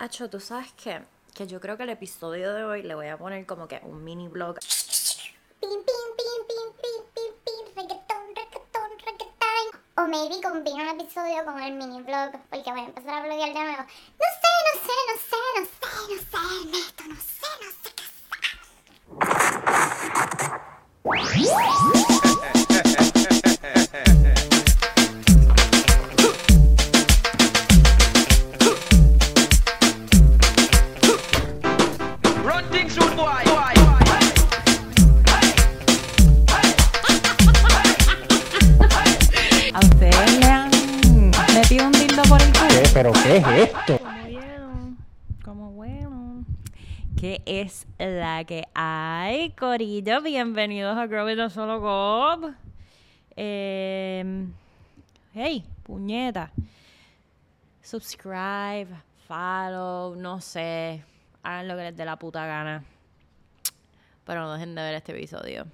Acho, ¿tú sabes qué? Que yo creo que el episodio de hoy le voy a poner como que un mini blog. Pim, pim, pim, pim, pim, pim, pim, reggaetón, reggaetón, reggaetón. O maybe combino un episodio con el mini blog, porque voy a empezar a bloguear de nuevo. No sé, no sé, no sé, no sé, no sé, Ernesto, no sé, no sé qué ¿Qué es la que hay, Corillo? Bienvenidos a Grow It Solo Gob. Eh, hey, puñeta. Subscribe, follow, no sé. Hagan lo que les dé la puta gana. Pero no dejen de ver este episodio.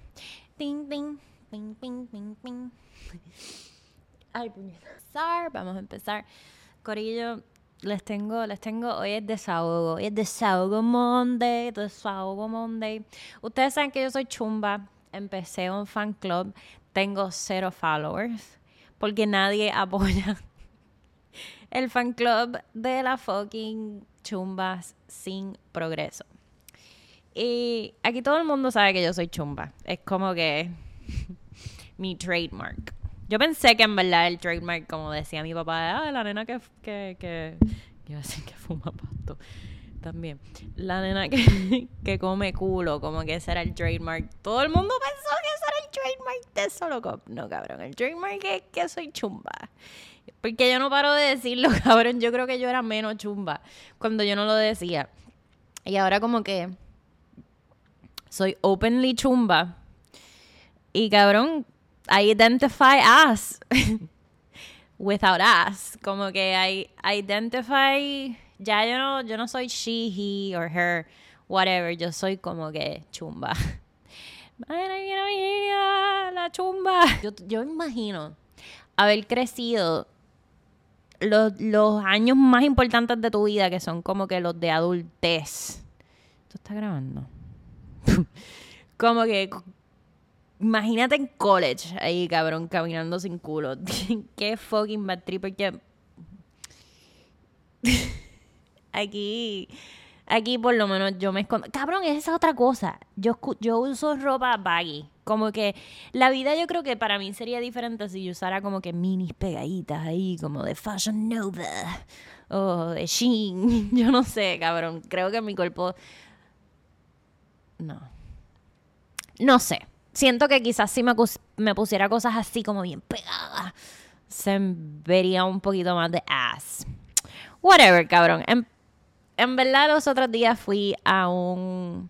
Ting, ting, ting, ting, ting, ting. Ay, puñeta. Vamos a empezar. Corillo, les tengo, les tengo, hoy es desahogo. Hoy es desahogo Monday, desahogo Monday. Ustedes saben que yo soy chumba. Empecé un fan club. Tengo cero followers. Porque nadie apoya el fan club de la fucking chumbas sin progreso. Y aquí todo el mundo sabe que yo soy chumba. Es como que mi trademark. Yo pensé que en verdad el trademark, como decía mi papá, ah, la nena que, que, que, iba a decir que fuma pasto también. La nena que, que come culo, como que ese era el trademark. Todo el mundo pensó que ese era el trademark de Solo Cop. No, cabrón, el trademark es que soy chumba. Porque yo no paro de decirlo, cabrón. Yo creo que yo era menos chumba cuando yo no lo decía. Y ahora como que soy openly chumba. Y cabrón, I identify as without as. Como que I identify. Ya yo no, yo no soy she, he or her, whatever. Yo soy como que chumba. La chumba. Yo, yo imagino haber crecido los, los años más importantes de tu vida, que son como que los de adultez. ¿Tú estás grabando? como que Imagínate en college, ahí cabrón, caminando sin culo. Qué fucking bad trip, porque aquí, aquí por lo menos yo me escondo. Cabrón, esa es otra cosa. Yo, yo uso ropa baggy. Como que la vida yo creo que para mí sería diferente si yo usara como que minis pegaditas ahí, como de Fashion Nova o de Shein. Yo no sé, cabrón. Creo que mi cuerpo... No. No sé. Siento que quizás si me, pusiera cosas así como bien pegadas, se vería un poquito más de ass. Whatever, cabrón. En, en verdad, los otros días fui a un.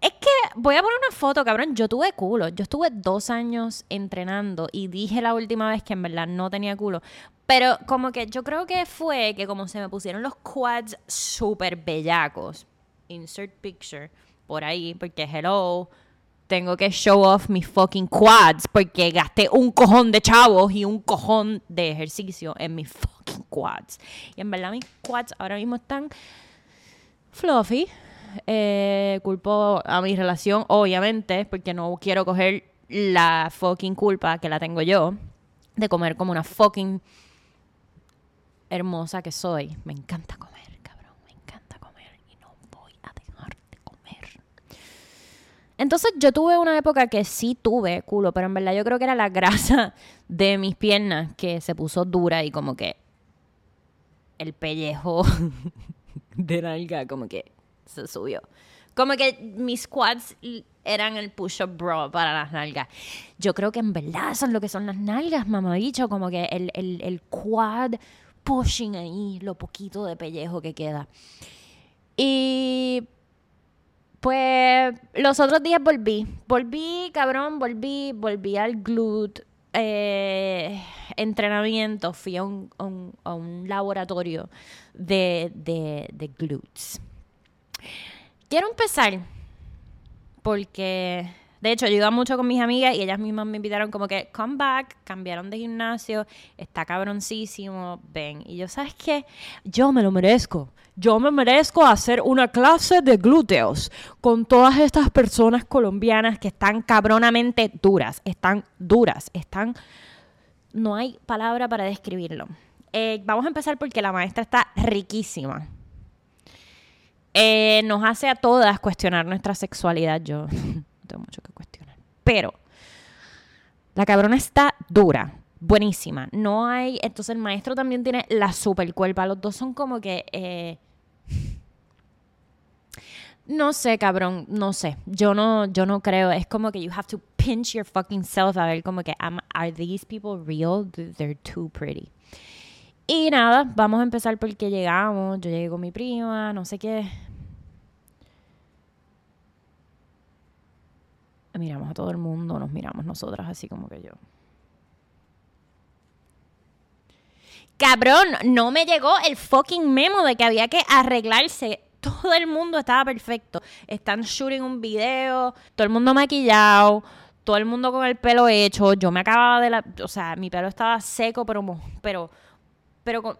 Es que voy a poner una foto, cabrón. Yo tuve culo. Yo estuve dos años entrenando y dije la última vez que en verdad no tenía culo. Pero como que yo creo que fue que como se me pusieron los quads súper bellacos. Insert picture por ahí, porque hello tengo que show off mis fucking quads porque gasté un cojón de chavos y un cojón de ejercicio en mis fucking quads. Y en verdad mis quads ahora mismo están fluffy. Eh, culpo a mi relación, obviamente, porque no quiero coger la fucking culpa que la tengo yo de comer como una fucking hermosa que soy. Me encanta comer, cabrón. Me encanta comer y no voy a dejar de comer. Entonces yo tuve una época que sí tuve culo, pero en verdad yo creo que era la grasa de mis piernas que se puso dura y como que el pellejo de nalga como que se subió. Como que mis quads eran el push-up bra para las nalgas. Yo creo que en verdad eso es lo que son las nalgas, mamabicho. Como que el, el, el quad pushing ahí, lo poquito de pellejo que queda. Y pues los otros días volví. Volví, cabrón, volví, volví al glute. eh, entrenamiento. Fui a un, a un- laboratorio de, de, de glutes. Quiero empezar porque De hecho, yo iba mucho con mis amigas y ellas mismas me invitaron como que, come back, cambiaron de gimnasio, está cabroncísimo, ven. Y yo, ¿sabes qué? Yo me lo merezco. Yo me merezco hacer una clase de glúteos con todas estas personas colombianas que están cabronamente duras, están duras, están... No hay palabra para describirlo. Eh, vamos a empezar porque la maestra está riquísima. Eh, nos hace a todas cuestionar nuestra sexualidad. Yo no tengo mucho que cuestionar. Pero la cabrona está dura, buenísima. No hay. Entonces el maestro también tiene la super cuerpa. Los dos son como que. eh, no sé, cabrón, no sé. Yo no, yo no creo. Es como que you have to pinch your fucking self a ver como que are these people real? They're too pretty. Y nada, vamos a empezar porque llegamos. Yo llegué con mi prima, no sé qué. Miramos a todo el mundo, nos miramos nosotras así como que yo. Cabrón, no me llegó el fucking memo de que había que arreglarse. Todo el mundo estaba perfecto. Están shooting un video, todo el mundo maquillado, todo el mundo con el pelo hecho. Yo me acababa de la, o sea, mi pelo estaba seco, pero pero pero con-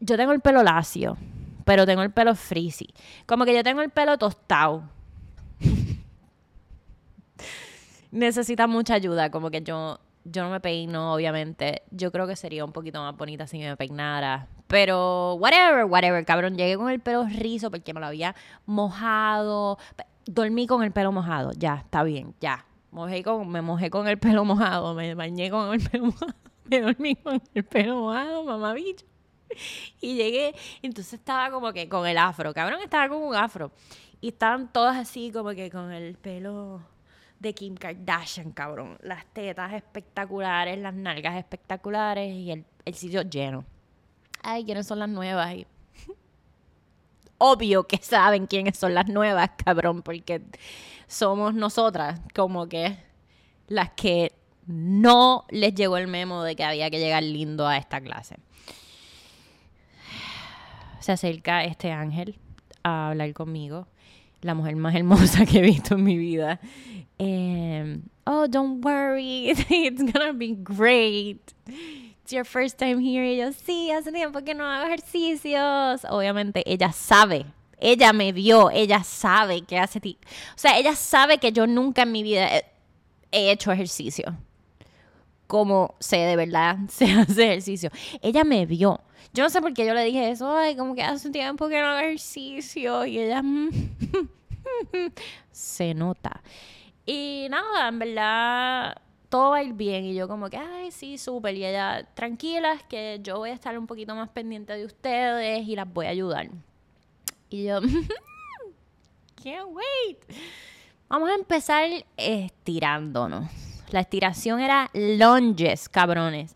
yo tengo el pelo lacio, pero tengo el pelo frizzy. Como que yo tengo el pelo tostado. Necesita mucha ayuda, como que yo, yo no me peino, obviamente. Yo creo que sería un poquito más bonita si me peinara. Pero, whatever, whatever, cabrón. Llegué con el pelo rizo porque me lo había mojado. Dormí con el pelo mojado. Ya, está bien, ya. Mojé con, me mojé con el pelo mojado. Me bañé con el pelo mojado. Me dormí con el pelo mojado, mamabicho. Y llegué, entonces estaba como que con el afro, cabrón, estaba con un afro. Y estaban todas así como que con el pelo de Kim Kardashian, cabrón. Las tetas espectaculares, las nalgas espectaculares y el, el sitio lleno. Ay, ¿quiénes son las nuevas? Y- Obvio que saben quiénes son las nuevas, cabrón, porque somos nosotras como que las que no les llegó el memo de que había que llegar lindo a esta clase se acerca este ángel a hablar conmigo, la mujer más hermosa que he visto en mi vida. Em, oh, don't worry, it's gonna be great. It's your first time here. Y yo, sí, hace tiempo que no hago ejercicios. Obviamente, ella sabe. Ella me vio, ella sabe que hace ti. O sea, ella sabe que yo nunca en mi vida he, he hecho ejercicio como se de verdad se hace ejercicio. Ella me vio. Yo no sé por qué yo le dije eso. Ay, como que hace tiempo que no hago ejercicio. Y ella... se nota. Y nada, en verdad todo va a ir bien. Y yo como que, ay, sí, súper. Y ella, tranquilas, que yo voy a estar un poquito más pendiente de ustedes y las voy a ayudar. Y yo, can't wait. Vamos a empezar estirándonos. La estiración era lunges, cabrones.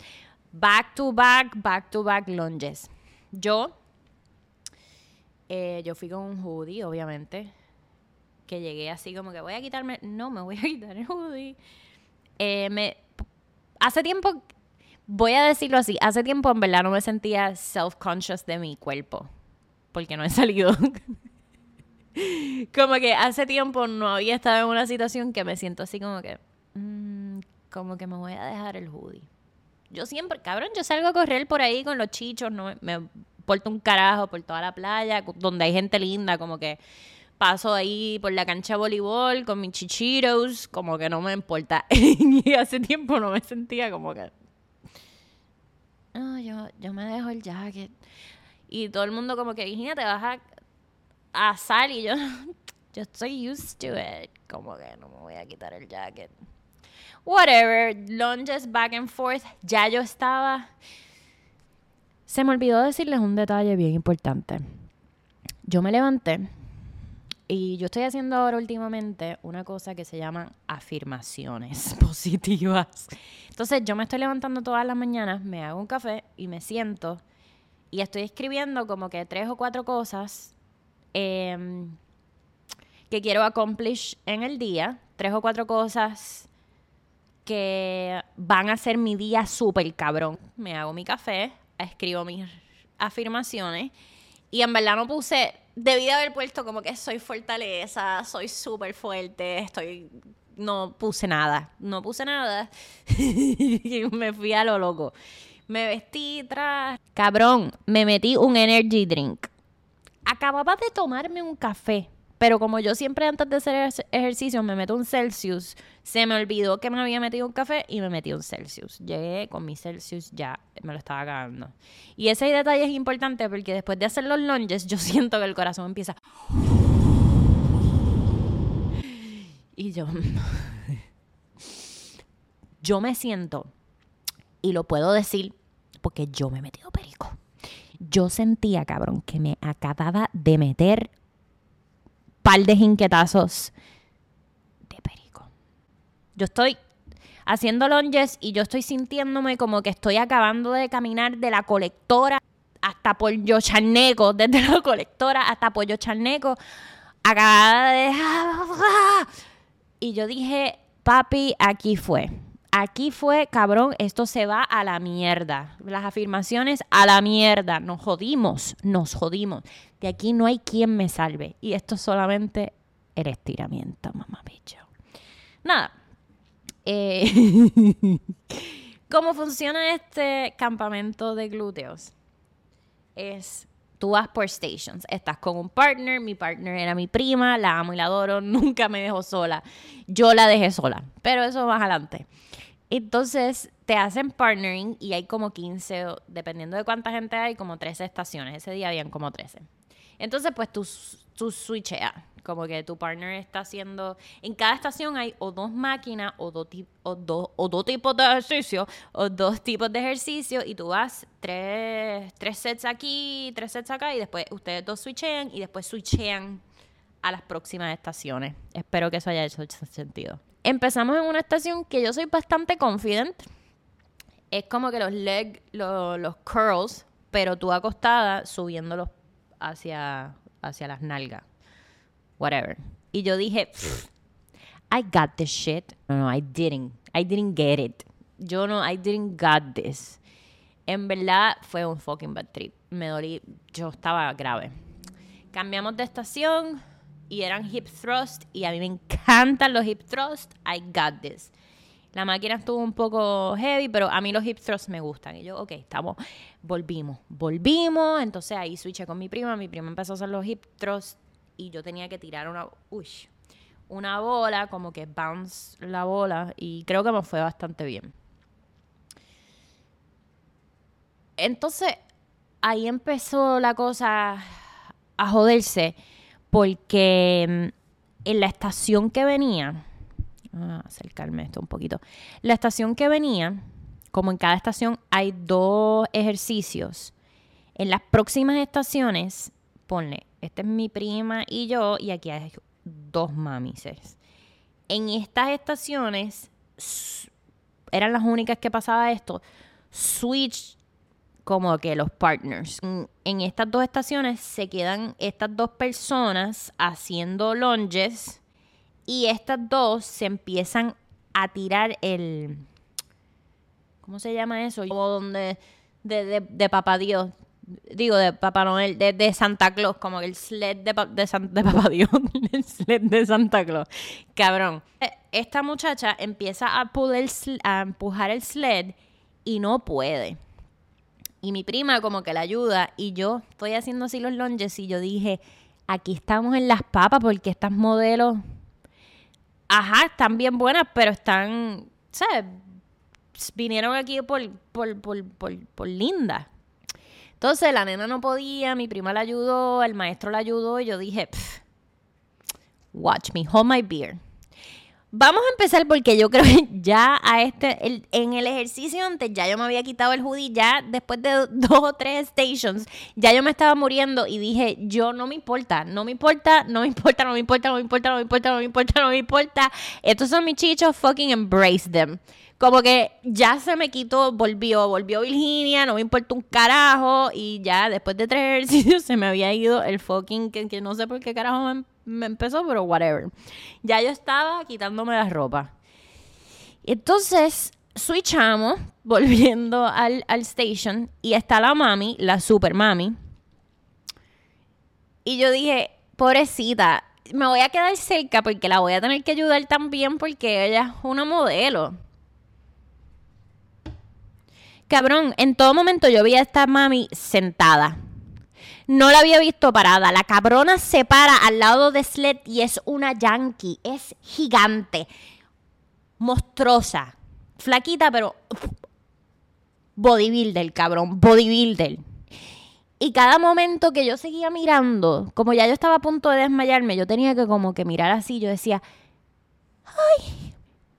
Back to back, back to back lunges. Yo, eh, yo fui con un hoodie, obviamente. Que llegué así como que voy a quitarme. No, me voy a quitar el hoodie. Eh, me, hace tiempo, voy a decirlo así, hace tiempo en verdad no me sentía self-conscious de mi cuerpo. Porque no he salido. como que hace tiempo no había estado en una situación que me siento así como que. mm, como que me voy a dejar el hoodie. Yo siempre, cabrón, yo salgo a correr por ahí con los chichos, no me, me porto un carajo por toda la playa, donde hay gente linda, como que paso ahí por la cancha de voleibol con mis chichiros, como que no me importa. y hace tiempo no me sentía como que. No, yo, yo me dejo el jacket. Y todo el mundo como que, Virginia, te vas a asar y yo, yo estoy used to it. Como que no me voy a quitar el jacket. Whatever, lunges back and forth. Ya yo estaba. Se me olvidó decirles un detalle bien importante. Yo me levanté y yo estoy haciendo ahora últimamente una cosa que se llaman afirmaciones positivas. Entonces yo me estoy levantando todas las mañanas, me hago un café y me siento y estoy escribiendo como que tres o cuatro cosas em, que quiero accomplish en el día, tres o cuatro cosas que van a hacer mi día súper cabrón. Me hago mi café, escribo mis afirmaciones y en verdad no puse, debí de haber puesto como que soy fortaleza, soy súper fuerte, estoy no puse nada. No puse nada. me fui a lo loco. Me vestí tras. Cabrón, me metí un energy drink. Acababa de tomarme un café. Pero como yo siempre antes de hacer ej- ejercicio me meto un Celsius, se me olvidó que me había metido un café y me metí un Celsius. Llegué con mi Celsius ya, me lo estaba cagando. Y ese detalle es importante porque después de hacer los lunges yo siento que el corazón empieza... Y yo... yo me siento, y lo puedo decir porque yo me he metido perico. Yo sentía, cabrón, que me acababa de meter par de jinquetazos de perico. Yo estoy haciendo lunges y yo estoy sintiéndome como que estoy acabando de caminar de la colectora hasta Pollo Charneco, desde la colectora hasta Pollo Charneco, acabada de... Y yo dije, papi, aquí fue. Aquí fue, cabrón, esto se va a la mierda. Las afirmaciones a la mierda. Nos jodimos, nos jodimos. De aquí no hay quien me salve. Y esto es solamente el estiramiento, mamá bicho. Nada. Eh, ¿Cómo funciona este campamento de glúteos? Es, tú vas por stations. Estás con un partner, mi partner era mi prima, la amo y la adoro, nunca me dejó sola. Yo la dejé sola, pero eso más adelante. Entonces te hacen partnering y hay como 15, o- dependiendo de cuánta gente hay, como 13 estaciones. Ese día habían como 13. Entonces, pues tú, tú. Como que tu partner está haciendo. En cada estación hay o dos máquinas o dos, ti- o dos, o dos tipos de ejercicio o dos tipos de ejercicio y tú vas tres, tres sets aquí, tres sets acá y después ustedes dos switchean y después switchean a las próximas estaciones. Espero que eso haya hecho sentido. Empezamos en una estación que yo soy bastante confident. Es como que los leg, lo- los curls, pero tú acostada subiéndolos hacia, hacia las nalgas. Whatever. Y yo dije, "Pfft, I got this shit. No, no, I didn't. I didn't get it. Yo no, I didn't got this. En verdad fue un fucking bad trip. Me dolí, yo estaba grave. Cambiamos de estación y eran hip thrust y a mí me encantan los hip thrust. I got this. La máquina estuvo un poco heavy, pero a mí los hip thrusts me gustan. Y yo, ok, estamos, volvimos, volvimos. Entonces ahí switché con mi prima. Mi prima empezó a hacer los hip thrusts y yo tenía que tirar una, uy, una bola, como que bounce la bola. Y creo que me fue bastante bien. Entonces, ahí empezó la cosa a joderse porque mm, en la estación que venía, ah, acercarme esto un poquito, la estación que venía, como en cada estación hay dos ejercicios, en las próximas estaciones, ponle, esta es mi prima y yo, y aquí hay dos mamises. En estas estaciones, eran las únicas que pasaba esto, switch como que los partners. En, en estas dos estaciones se quedan estas dos personas haciendo lunges y estas dos se empiezan a tirar el... ¿Cómo se llama eso? Donde... De, de, de Papá Dios. Digo, de Papá Noel, de, de Santa Claus, como el sled de, de, Papá Dios, el sled de Santa Claus. Cabrón. Eh, Esta muchacha empieza a, sl- a empujar el sled y no puede. Y mi prima como que la ayuda y yo estoy haciendo así los lunges y yo dije, aquí estamos en las papas porque estas modelos, ajá, están bien buenas, pero están, ¿sabes? Vinieron aquí por, por, por, por, por linda. Entonces la nena no podía, mi prima la ayudó, el maestro la ayudó y yo dije, "Pff, watch me, hold my beer. Vamos a empezar porque yo creo que ya a este, el- en el ejercicio antes ya yo me había quitado el hoodie, ya después de dos o tres stations, ya yo me estaba muriendo y dije, yo no me importa, no me importa, no me importa, no me importa, no me importa, no me importa, no me importa, no me importa. Estos son mis chichos, fucking embrace them. Como que ya se me quitó, volvió, volvió Virginia, no me importa un carajo y ya después de tres ejercicios se me había ido el fucking, que, que no sé por qué carajo me, me empezó, pero whatever. Ya yo estaba quitándome la ropa. Entonces, switchamos, volviendo al, al station, y está la mami, la super mami. Y yo dije, pobrecita, me voy a quedar cerca porque la voy a tener que ayudar también porque ella es una modelo. Cabrón, en todo momento yo vi a esta mami sentada. No la había visto parada. La cabrona se para al lado de Sled y es una yankee. Es gigante. Monstruosa. Flaquita, pero bodybuilder, cabrón. Bodybuilder. Y cada momento que yo seguía mirando, como ya yo estaba a punto de desmayarme, yo tenía que como que mirar así. Yo decía, ay,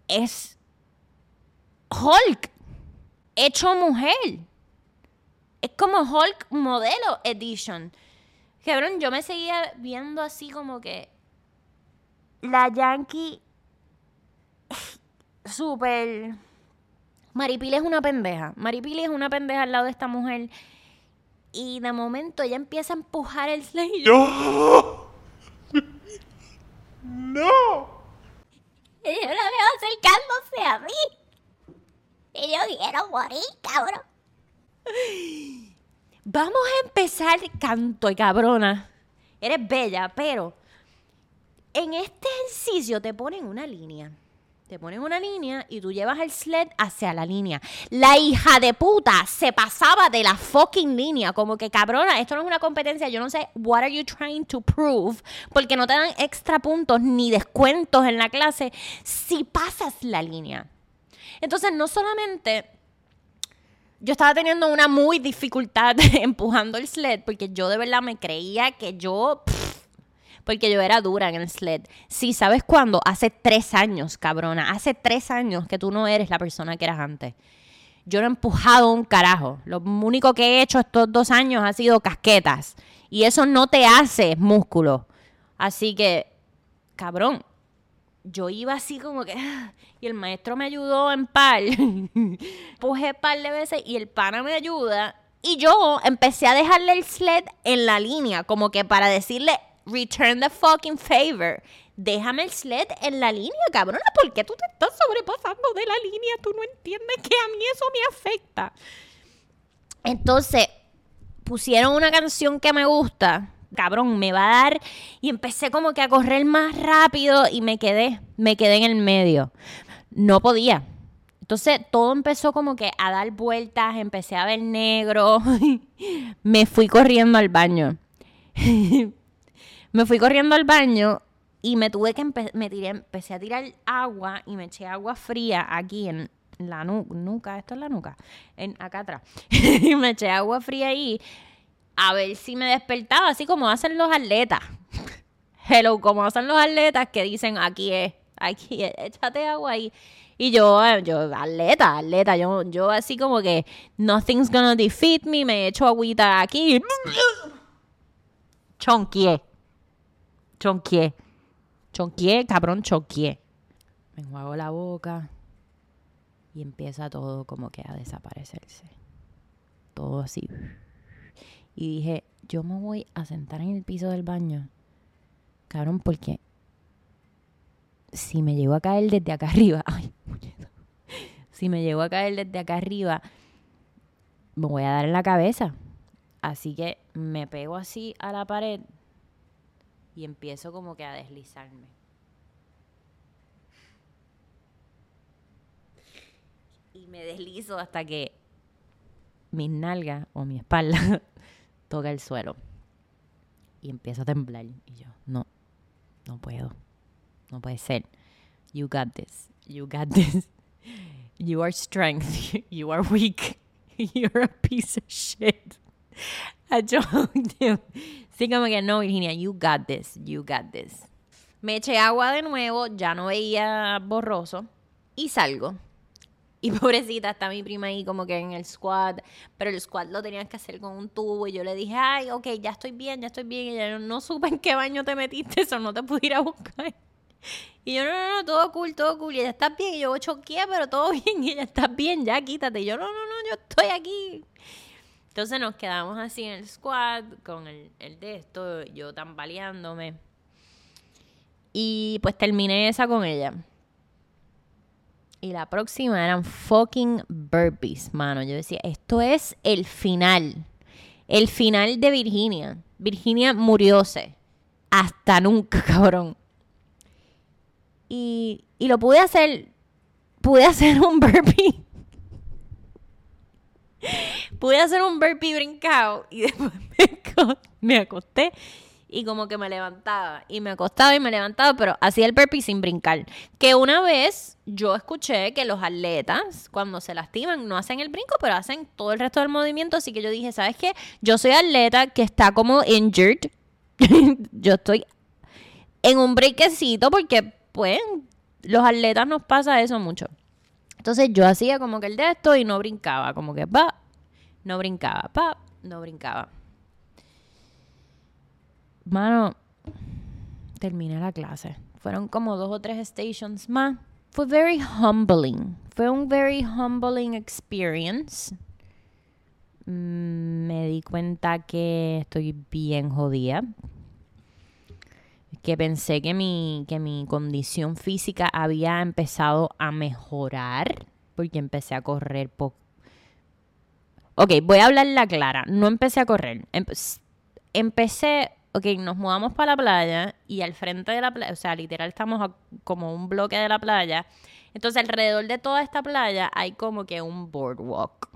es Hulk hecho mujer. Es como Hulk modelo edition. Cabrón, yo me seguía viendo así como que la Yankee súper... Maripili es una pendeja. Maripili es una pendeja al lado de esta mujer. Y de momento ella empieza a empujar el sleigh. ¡No! ¡No! Y yo la veo acercándose a mí. Y yo quiero morir, cabrón. Vamos a empezar canto y cabrona. Eres bella, pero en este ejercicio te ponen una línea. Te ponen una línea y tú llevas el sled hacia la línea. La hija de puta se pasaba de la fucking línea. Como que cabrona, esto no es una competencia. Yo no sé, what are you trying to prove? Porque no te dan extra puntos ni descuentos en la clase si pasas la línea. Entonces, no solamente yo estaba teniendo una muy dificultad empujando el sled porque yo de verdad me creía que yo... porque yo era dura en el sled. Sí, ¿sabes cuándo? Hace tres años, cabrona. Hace tres años que tú no eres la persona que eras antes. Yo no he empujado un carajo. Lo único que he hecho estos dos años ha sido casquetas. Y eso no te hace músculo. Así que, cabrón, yo iba así como que... Y el maestro me ayudó en par. Puje par de veces y el pana me ayuda. Y yo empecé a dejarle el sled en la línea, como que para decirle, return the fucking favor. Déjame el sled en la línea, cabrona. ¿Por qué tú te estás sobrepasando de la línea? Tú no entiendes que a mí eso me afecta. Entonces, pusieron una canción que me gusta. Cabrón, me va a dar. Y empecé como que a correr más rápido y me quedé. Me quedé en el medio. No podía. Entonces todo empezó como que a dar vueltas, empecé a ver negro. me fui corriendo al baño. me fui corriendo al baño y me tuve que me tiré, empecé a tirar agua y me eché agua fría aquí en la nu- nuca, esto es la nuca, en, acá atrás. y me eché agua fría ahí a ver si me despertaba, así como hacen los atletas. Hello, como hacen los atletas que dicen aquí es, aquí es, échate agua ahí. Y yo, eh, yo, atleta, atleta, yo, yo así como que nothing's gonna defeat me, me echo agüita aquí. Chonquié. Chonquié. Chonquié, cabrón, chonquié. Me enjuago la boca y empieza todo como que a desaparecerse. Todo así. Y dije, yo me voy a sentar en el piso del baño. Cabrón, porque si me llego a caer desde acá arriba, ay, si me llego a caer desde acá arriba, me voy a dar en la cabeza. Así que me pego así a la pared y empiezo como que a deslizarme. Y me deslizo hasta que mis nalgas o mi espalda toca el suelo. Y empiezo a temblar. Y yo, no, no puedo. No puede ser. You got this. You got this. You are strength. You are weak. You're a piece of shit. Yo, yo- sí, como que no, Virginia, you got this. You got this. Me eché agua de nuevo, ya no veía borroso. Y salgo. Y pobrecita, está mi prima ahí como que en el squad, pero el squad lo tenías que hacer con un tubo y yo le dije, ay, ok, ya estoy bien, ya estoy bien. Y ella, no, no supe en qué baño te metiste, eso no te pude ir a buscar. Y yo, no, no, no, todo cool, todo cool. Y ella, ¿estás bien? Y yo, choqué, pero todo bien. Y ella, ¿estás bien? Ya, quítate. Yo, no, no, no, yo estoy aquí. Entonces nos quedamos así en el squad con el, el de esto, yo tambaleándome. Y pues terminé esa con ella. Y la próxima eran fucking burpees, mano. Yo decía, esto es el final. El final de Virginia. Virginia murióse. hasta nunca, cabrón. Y, y lo pude hacer, pude hacer un burpee. pude hacer un burpee brincado y después me, co- me acosté y como que me levantaba y me acostaba y me levantaba, pero hacía el burpee sin brincar. Que una vez yo escuché que los atletas cuando se lastiman no hacen el brinco, pero hacen todo el resto del movimiento, así que yo dije, ¿sabes qué? Yo soy atleta que está como injured. yo estoy en un breakcito porque pues los atletas nos pasa eso mucho. Entonces yo hacía como que el de esto y no brincaba, como que pa, no brincaba, pa, no brincaba. Mano, terminé la clase. Fueron como dos o tres stations más. Fue very humbling. Fue un very humbling experience. Mm, Me di cuenta que estoy bien jodida. Que pensé que mi, que mi condición física había empezado a mejorar. Porque empecé a correr poco. Ok, voy a hablar la clara. No empecé a correr. Empe- empecé, ok, nos mudamos para la playa y al frente de la playa, o sea, literal estamos a- como un bloque de la playa. Entonces, alrededor de toda esta playa hay como que un boardwalk.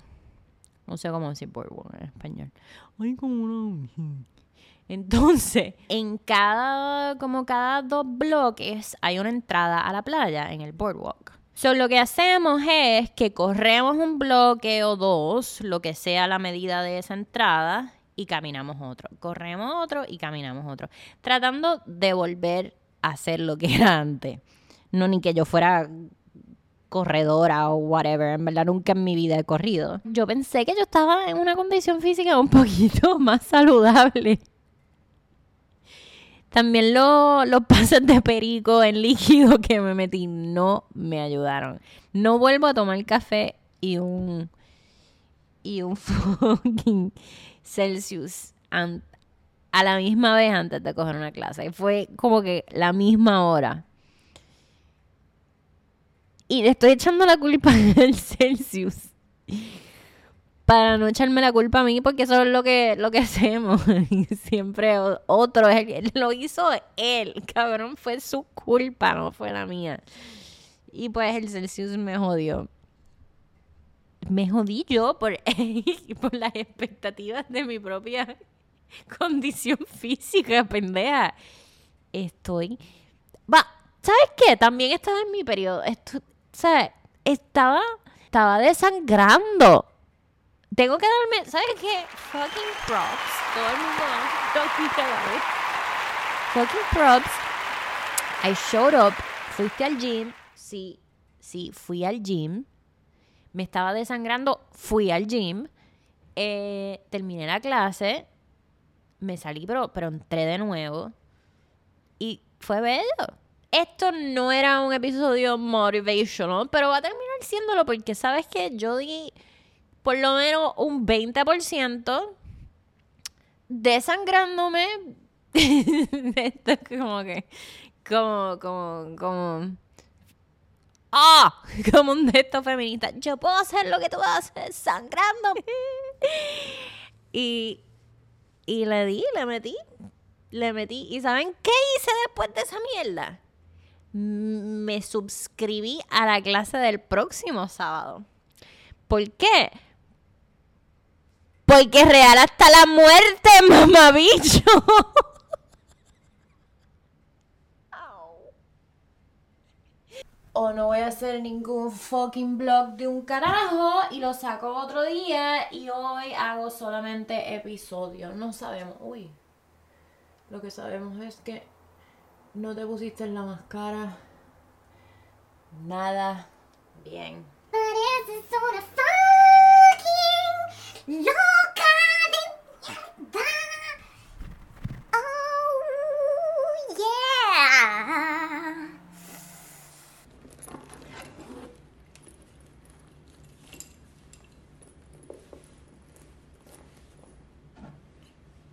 No sé cómo decir boardwalk en español. Hay como una... Entonces, en cada, como cada dos bloques hay una entrada a la playa en el boardwalk. So, lo que hacemos es que corremos un bloque o dos, lo que sea la medida de esa entrada, y caminamos otro. Corremos otro y caminamos otro. Tratando de volver a hacer lo que era antes. No ni que yo fuera corredora o whatever. En verdad nunca en mi vida he corrido. Yo pensé que yo estaba en una condición física un poquito más saludable. También lo- los pases de perico en líquido que me metí no me ayudaron. No vuelvo a tomar café y un y un fucking Celsius a la misma vez antes de coger una clase. Fue como que la misma hora. Y le estoy echando la culpa del Celsius. Para no echarme la culpa a mí, porque eso es lo que, lo que hacemos. Y Siempre otro es el que lo hizo él, cabrón. Fue su culpa, no fue la mía. Y pues el Celsius me jodió. Me jodí yo por, por las expectativas de mi propia condición física, pendeja. Estoy. Va, ¿sabes qué? También estaba en mi periodo. Esto, ¿Sabes? Estaba, estaba desangrando. Tengo que darme, ¿sabes qué? Fucking props. Todo el mundo fucking hello. Fucking props. I showed up. Fuiste al gym. Sí, sí, fui al gym. Me estaba desangrando. Fui al gym. Eh, terminé la clase. Me salí, pero, pero entré de nuevo. Y fue bello. Esto no era un episodio motivational, pero va a terminar siéndolo porque, ¿sabes qué? Yo di por lo menos un 20% desangrándome. Esto es como que. Como, como, como. ¡Ah! Como un de estos feministas. Yo puedo hacer lo que tú haces, sangrando. y. Y le di, le metí. Le metí. ¿Y saben qué hice después de esa mierda? Me suscribí a la clase del próximo sábado. ¿Por qué? Porque es real hasta la muerte, mamabicho. O no voy a hacer ningún fucking blog de un carajo y lo saco otro día y hoy hago solamente episodios. No sabemos. Uy. Lo que sabemos es que no te pusiste en la máscara. Nada. Bien. Pareces una fucking loca de mierda. Oh, yeah.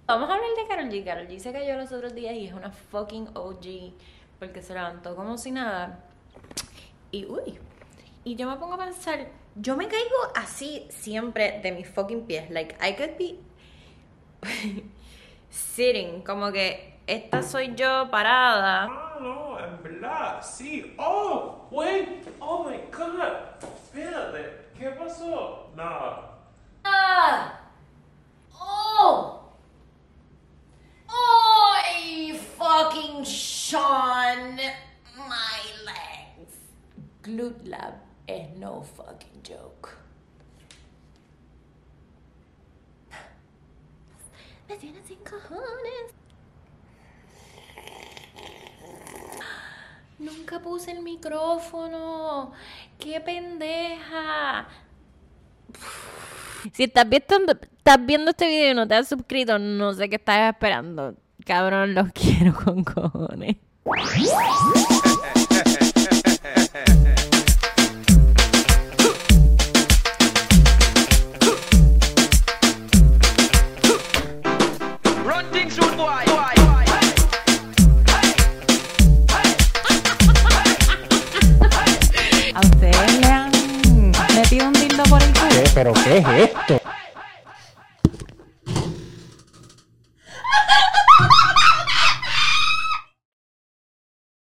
Vamos a hablar de Carol G. Carol G se cayó los otros días y es una fucking OG porque se levantó como si nada. Y uy. Y yo me pongo a pensar, yo me caigo así siempre de mis fucking pies. Like, I could be sitting, como que esta soy yo parada. Ah, no, en verdad, sí. Oh, wait. Oh my god. Espérate. ¿Qué pasó? Nada. ¡Ah! ¡Oh! ¡Ay, fucking Sean! My legs. Glute Lab es no fucking joke. Me tiene sin cojones. Nunca puse el micrófono. ¡Qué pendeja! Si estás viendo, viendo este video y no te has suscrito, no sé qué estás esperando. Cabrón, los quiero con cojones. ¿A ustedes le han metido un dildo por el culo? ¿Qué? ¿Pero qué es esto?